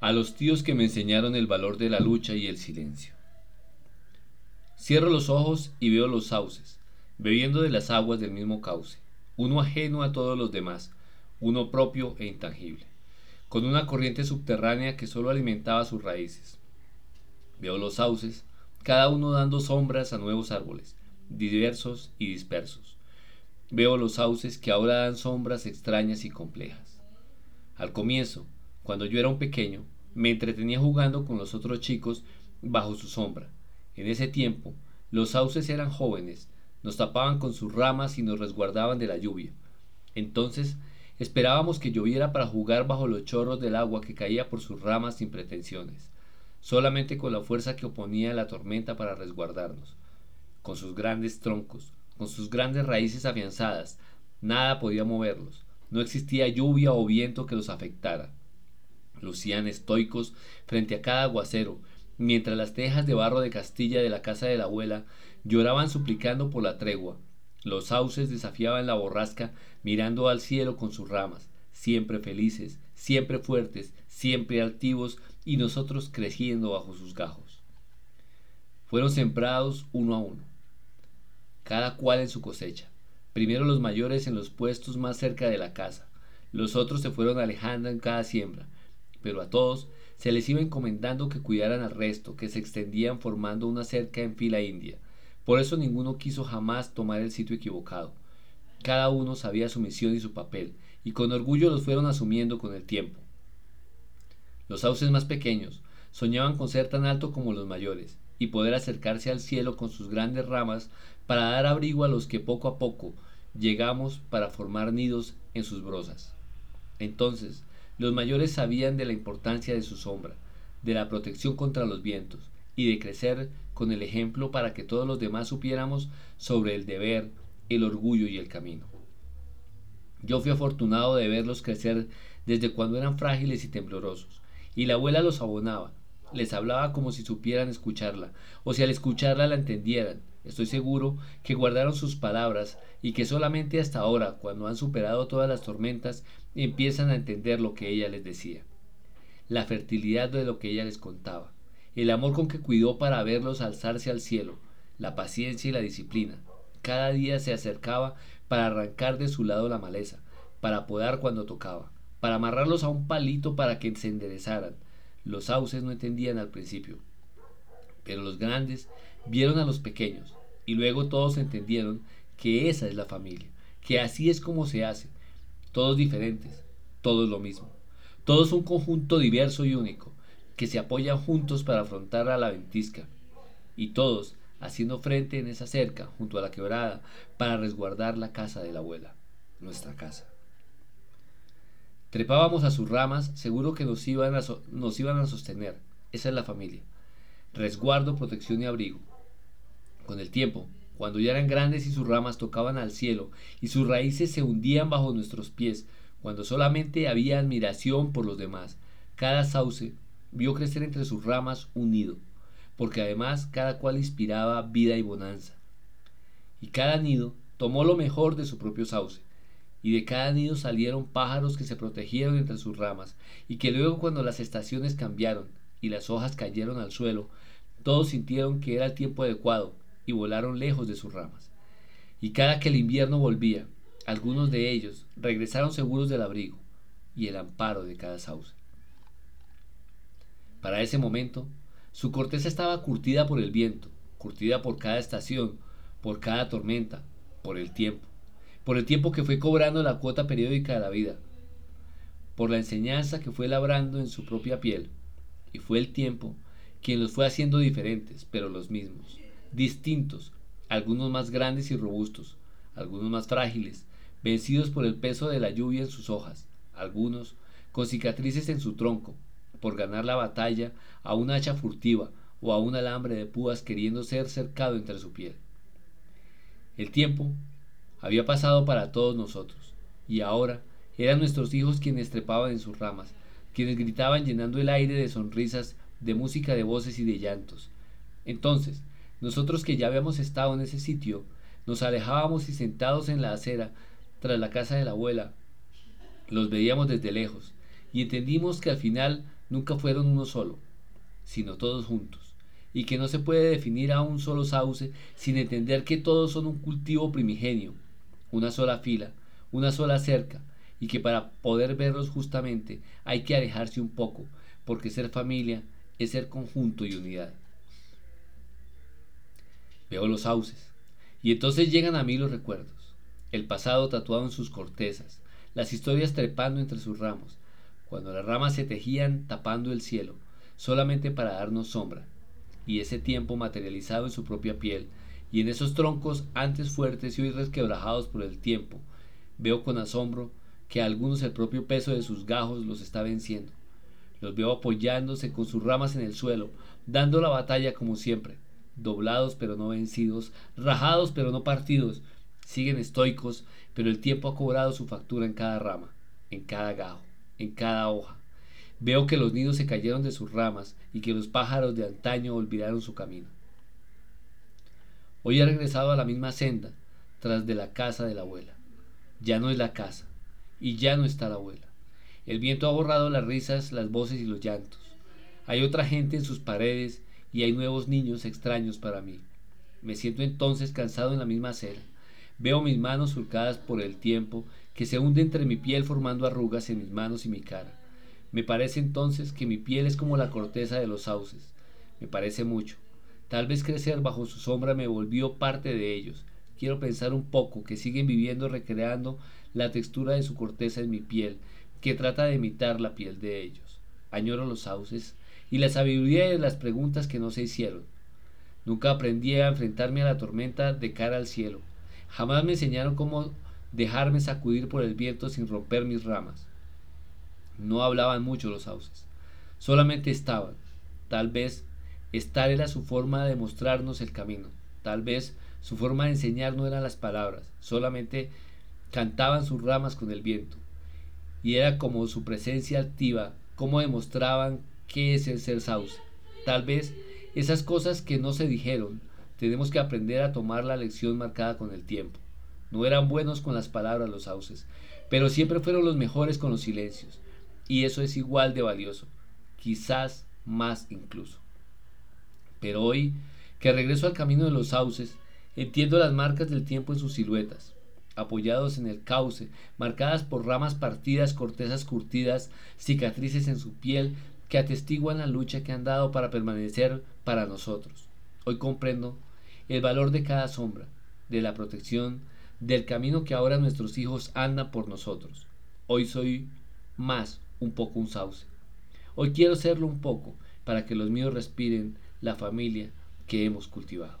a los tíos que me enseñaron el valor de la lucha y el silencio. Cierro los ojos y veo los sauces, bebiendo de las aguas del mismo cauce, uno ajeno a todos los demás, uno propio e intangible, con una corriente subterránea que sólo alimentaba sus raíces. Veo los sauces, cada uno dando sombras a nuevos árboles, diversos y dispersos. Veo los sauces que ahora dan sombras extrañas y complejas. Al comienzo, cuando yo era un pequeño, me entretenía jugando con los otros chicos bajo su sombra. En ese tiempo, los sauces eran jóvenes, nos tapaban con sus ramas y nos resguardaban de la lluvia. Entonces, esperábamos que lloviera para jugar bajo los chorros del agua que caía por sus ramas sin pretensiones, solamente con la fuerza que oponía la tormenta para resguardarnos. Con sus grandes troncos, con sus grandes raíces afianzadas, nada podía moverlos, no existía lluvia o viento que los afectara. Lucían estoicos frente a cada aguacero, mientras las tejas de barro de Castilla de la casa de la abuela lloraban suplicando por la tregua. Los sauces desafiaban la borrasca mirando al cielo con sus ramas, siempre felices, siempre fuertes, siempre altivos y nosotros creciendo bajo sus gajos. Fueron sembrados uno a uno, cada cual en su cosecha. Primero los mayores en los puestos más cerca de la casa, los otros se fueron alejando en cada siembra, pero a todos se les iba encomendando que cuidaran al resto, que se extendían formando una cerca en fila india. Por eso ninguno quiso jamás tomar el sitio equivocado. Cada uno sabía su misión y su papel, y con orgullo los fueron asumiendo con el tiempo. Los sauces más pequeños soñaban con ser tan alto como los mayores, y poder acercarse al cielo con sus grandes ramas para dar abrigo a los que poco a poco llegamos para formar nidos en sus brozas. Entonces, los mayores sabían de la importancia de su sombra, de la protección contra los vientos, y de crecer con el ejemplo para que todos los demás supiéramos sobre el deber, el orgullo y el camino. Yo fui afortunado de verlos crecer desde cuando eran frágiles y temblorosos, y la abuela los abonaba, les hablaba como si supieran escucharla, o si al escucharla la entendieran. Estoy seguro que guardaron sus palabras y que solamente hasta ahora, cuando han superado todas las tormentas, empiezan a entender lo que ella les decía, la fertilidad de lo que ella les contaba, el amor con que cuidó para verlos alzarse al cielo, la paciencia y la disciplina. Cada día se acercaba para arrancar de su lado la maleza, para podar cuando tocaba, para amarrarlos a un palito para que se enderezaran. Los sauces no entendían al principio, pero los grandes vieron a los pequeños y luego todos entendieron que esa es la familia, que así es como se hace, todos diferentes, todos lo mismo. Todos un conjunto diverso y único, que se apoyan juntos para afrontar a la ventisca. Y todos haciendo frente en esa cerca, junto a la quebrada, para resguardar la casa de la abuela, nuestra casa. Trepábamos a sus ramas, seguro que nos iban a, nos iban a sostener. Esa es la familia. Resguardo, protección y abrigo. Con el tiempo, cuando ya eran grandes y sus ramas tocaban al cielo y sus raíces se hundían bajo nuestros pies, cuando solamente había admiración por los demás. Cada sauce vio crecer entre sus ramas un nido, porque además cada cual inspiraba vida y bonanza. Y cada nido tomó lo mejor de su propio sauce, y de cada nido salieron pájaros que se protegieron entre sus ramas, y que luego cuando las estaciones cambiaron y las hojas cayeron al suelo, todos sintieron que era el tiempo adecuado y volaron lejos de sus ramas. Y cada que el invierno volvía, algunos de ellos regresaron seguros del abrigo y el amparo de cada sauce. Para ese momento, su corteza estaba curtida por el viento, curtida por cada estación, por cada tormenta, por el tiempo, por el tiempo que fue cobrando la cuota periódica de la vida, por la enseñanza que fue labrando en su propia piel, y fue el tiempo quien los fue haciendo diferentes, pero los mismos distintos, algunos más grandes y robustos, algunos más frágiles, vencidos por el peso de la lluvia en sus hojas, algunos con cicatrices en su tronco, por ganar la batalla a una hacha furtiva o a un alambre de púas queriendo ser cercado entre su piel. El tiempo había pasado para todos nosotros, y ahora eran nuestros hijos quienes trepaban en sus ramas, quienes gritaban llenando el aire de sonrisas, de música de voces y de llantos. Entonces, nosotros que ya habíamos estado en ese sitio, nos alejábamos y sentados en la acera, tras la casa de la abuela, los veíamos desde lejos, y entendimos que al final nunca fueron uno solo, sino todos juntos, y que no se puede definir a un solo sauce sin entender que todos son un cultivo primigenio, una sola fila, una sola cerca, y que para poder verlos justamente hay que alejarse un poco, porque ser familia es ser conjunto y unidad. Veo los sauces, y entonces llegan a mí los recuerdos, el pasado tatuado en sus cortezas, las historias trepando entre sus ramos, cuando las ramas se tejían tapando el cielo, solamente para darnos sombra, y ese tiempo materializado en su propia piel, y en esos troncos antes fuertes y hoy resquebrajados por el tiempo, veo con asombro que a algunos el propio peso de sus gajos los está venciendo. Los veo apoyándose con sus ramas en el suelo, dando la batalla como siempre, doblados pero no vencidos, rajados pero no partidos, siguen estoicos, pero el tiempo ha cobrado su factura en cada rama, en cada gajo, en cada hoja. Veo que los nidos se cayeron de sus ramas y que los pájaros de antaño olvidaron su camino. Hoy ha regresado a la misma senda, tras de la casa de la abuela. Ya no es la casa, y ya no está la abuela. El viento ha borrado las risas, las voces y los llantos. Hay otra gente en sus paredes y hay nuevos niños extraños para mí. Me siento entonces cansado en la misma acera. Veo mis manos surcadas por el tiempo que se hunde entre mi piel formando arrugas en mis manos y mi cara. Me parece entonces que mi piel es como la corteza de los sauces. Me parece mucho. Tal vez crecer bajo su sombra me volvió parte de ellos. Quiero pensar un poco que siguen viviendo recreando la textura de su corteza en mi piel, que trata de imitar la piel de ellos. Añoro los sauces y la sabiduría de las preguntas que no se hicieron. Nunca aprendí a enfrentarme a la tormenta de cara al cielo. Jamás me enseñaron cómo dejarme sacudir por el viento sin romper mis ramas. No hablaban mucho los sauces, solamente estaban. Tal vez estar era su forma de mostrarnos el camino. Tal vez su forma de enseñar no eran las palabras, solamente cantaban sus ramas con el viento. Y era como su presencia activa, como demostraban qué es el ser sauce. Tal vez esas cosas que no se dijeron, tenemos que aprender a tomar la lección marcada con el tiempo. No eran buenos con las palabras los sauces, pero siempre fueron los mejores con los silencios. Y eso es igual de valioso, quizás más incluso. Pero hoy, que regreso al camino de los sauces, entiendo las marcas del tiempo en sus siluetas, apoyados en el cauce, marcadas por ramas partidas, cortezas curtidas, cicatrices en su piel, que atestiguan la lucha que han dado para permanecer para nosotros. Hoy comprendo el valor de cada sombra, de la protección, del camino que ahora nuestros hijos andan por nosotros. Hoy soy más un poco un sauce. Hoy quiero serlo un poco para que los míos respiren la familia que hemos cultivado.